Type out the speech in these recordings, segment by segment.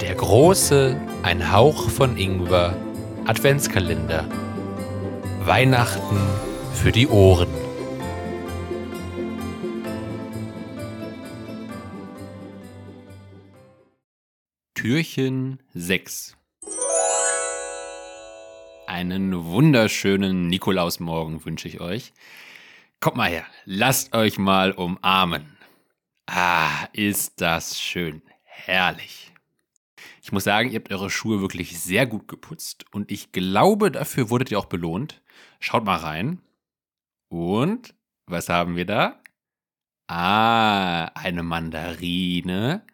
Der große, ein Hauch von Ingwer, Adventskalender. Weihnachten für die Ohren. Türchen 6 Einen wunderschönen Nikolausmorgen wünsche ich euch. Kommt mal her, lasst euch mal umarmen. Ah, ist das schön. Herrlich. Ich muss sagen, ihr habt eure Schuhe wirklich sehr gut geputzt und ich glaube, dafür wurdet ihr auch belohnt. Schaut mal rein. Und was haben wir da? Ah, eine Mandarine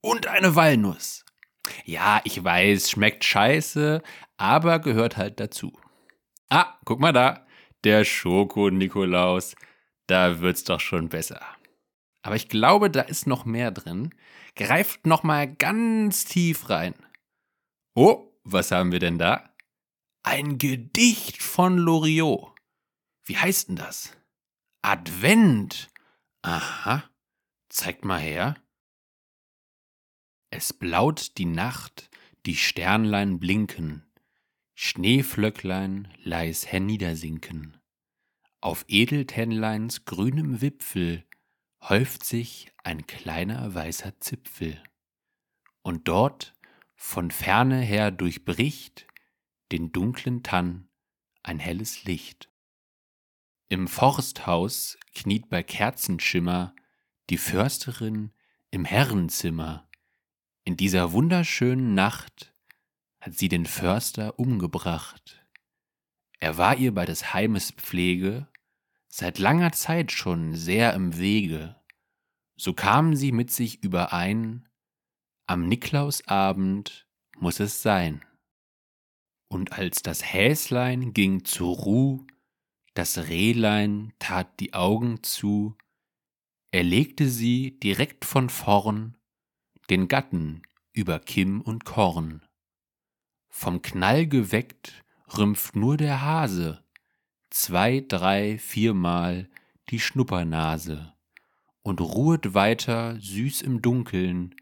und eine Walnuss. Ja, ich weiß, schmeckt scheiße, aber gehört halt dazu. Ah, guck mal da, der Schoko-Nikolaus. Da wird's doch schon besser. Aber ich glaube, da ist noch mehr drin. Greift noch mal ganz tief rein. Oh, was haben wir denn da? Ein Gedicht von Loriot. Wie heißt denn das? Advent. Aha. Zeigt mal her. Es blaut die Nacht, die Sternlein blinken, Schneeflöcklein leis herniedersinken. Auf Edeltennleins grünem Wipfel häuft sich ein kleiner weißer Zipfel. Und dort von ferne her durchbricht den dunklen Tann ein helles Licht. Im Forsthaus kniet bei Kerzenschimmer die Försterin im Herrenzimmer, in dieser wunderschönen Nacht hat sie den Förster umgebracht. Er war ihr bei des Heimes Pflege seit langer Zeit schon sehr im Wege. So kamen sie mit sich überein, am Niklausabend muss es sein. Und als das Häslein ging zur Ruh, das Rehlein tat die Augen zu, er legte sie direkt von vorn den Gatten über Kimm und Korn. Vom Knall geweckt rümpft nur der Hase zwei, drei, viermal die Schnuppernase und ruhet weiter süß im Dunkeln,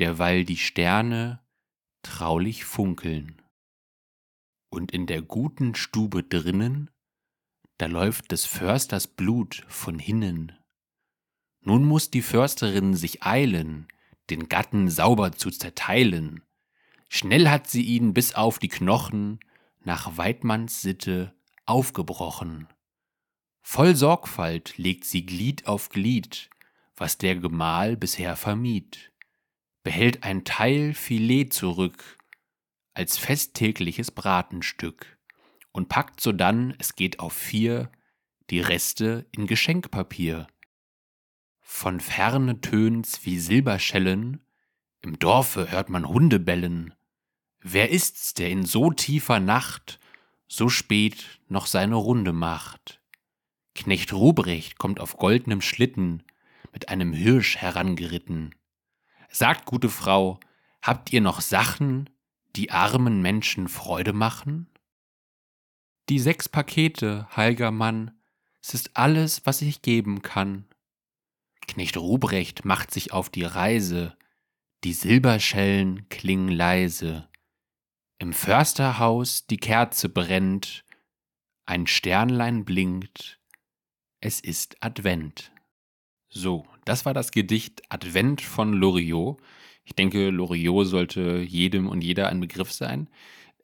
derweil die Sterne traulich funkeln. Und in der guten Stube drinnen, da läuft des Försters Blut von hinnen. Nun muss die Försterin sich eilen, den Gatten sauber zu zerteilen. Schnell hat sie ihn bis auf die Knochen nach Weidmanns Sitte aufgebrochen. Voll Sorgfalt legt sie Glied auf Glied, was der Gemahl bisher vermied, behält ein Teil Filet zurück, als festtägliches Bratenstück, und packt sodann, es geht auf vier, die Reste in Geschenkpapier. Von ferne tönt's wie Silberschellen, im Dorfe hört man Hunde bellen. Wer ist's, der in so tiefer Nacht so spät noch seine Runde macht? Knecht Ruprecht kommt auf goldnem Schlitten mit einem Hirsch herangeritten. Sagt, gute Frau, habt ihr noch Sachen, die armen Menschen Freude machen? Die sechs Pakete, heilger Mann, es ist alles, was ich geben kann. Knecht Ruprecht macht sich auf die Reise, die Silberschellen klingen leise. Im Försterhaus die Kerze brennt, ein Sternlein blinkt, es ist Advent. So, das war das Gedicht Advent von Loriot. Ich denke, Loriot sollte jedem und jeder ein Begriff sein.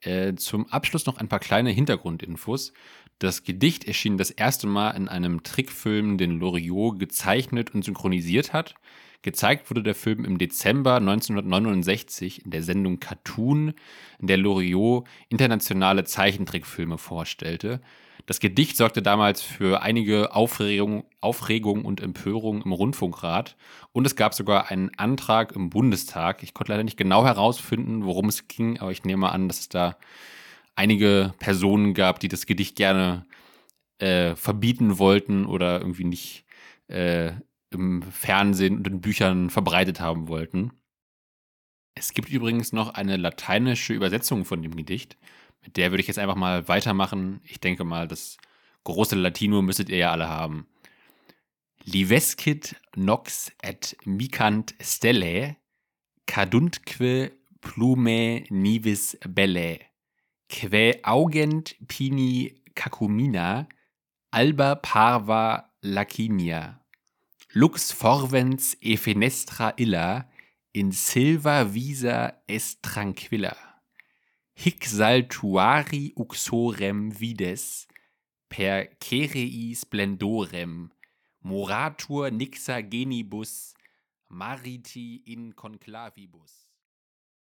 Äh, zum Abschluss noch ein paar kleine Hintergrundinfos. Das Gedicht erschien das erste Mal in einem Trickfilm, den Loriot gezeichnet und synchronisiert hat. Gezeigt wurde der Film im Dezember 1969 in der Sendung Cartoon, in der Loriot internationale Zeichentrickfilme vorstellte. Das Gedicht sorgte damals für einige Aufregung, Aufregung und Empörung im Rundfunkrat und es gab sogar einen Antrag im Bundestag. Ich konnte leider nicht genau herausfinden, worum es ging, aber ich nehme an, dass es da einige Personen gab, die das Gedicht gerne äh, verbieten wollten oder irgendwie nicht äh, im Fernsehen und in Büchern verbreitet haben wollten. Es gibt übrigens noch eine lateinische Übersetzung von dem Gedicht Mit der würde ich jetzt einfach mal weitermachen. Ich denke mal, das große Latino müsstet ihr ja alle haben. Livescit nox et micant stelle, caduntque plume nivis belle, que augent pini cacumina, alba parva lacinia, lux forvens e fenestra illa, in silva visa est tranquilla. Hic saltuari uxorem vides, per cerei splendorem, moratur nixa genibus, mariti in conclavibus.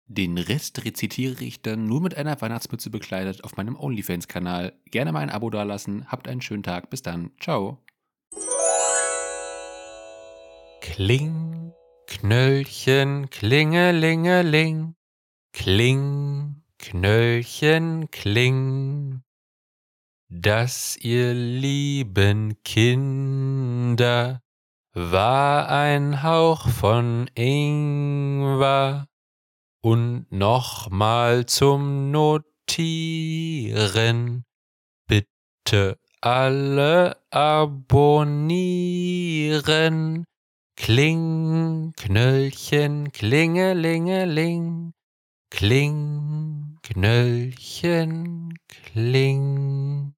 Den Rest rezitiere ich dann nur mit einer Weihnachtsmütze bekleidet auf meinem OnlyFans-Kanal. Gerne mal ein Abo dalassen. Habt einen schönen Tag. Bis dann. Ciao. Kling, Knöllchen, Klingelingeling. Kling, Knöllchen, Kling. Dass ihr lieben Kinder war ein Hauch von Ingwer und nochmal zum Notieren. Bitte alle abonnieren. Kling, Knöllchen, Klingelingeling. Kling, Knöllchen, Kling.